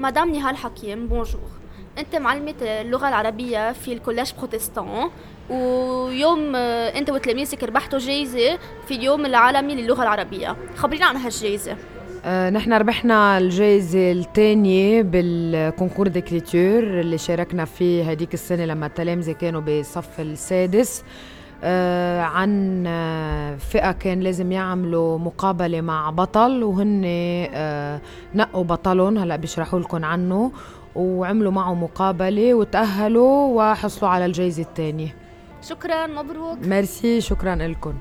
مدام نهال حكيم bonjour أنت معلمة اللغة العربية في ال Collège Protestant ويوم آه، أنت وتلاميذك ربحتوا جايزة في اليوم العالمي للغة العربية. خبرينا عن هالجايزة. آه نحن ربحنا الجائزة الثانية بال concours d'écriture اللي شاركنا فيه هديك السنة لما التلامذة كانوا بالصف السادس. عن آه فئة كان لازم يعملوا مقابلة مع بطل وهن آه نقوا بطلهم. هلأ بيشرحوا لكم عنه. وعملوا معه مقابلة وتأهلوا وحصلوا على الجائزة الثانية. شكرا مبروك. ميرسي شكرا لكم.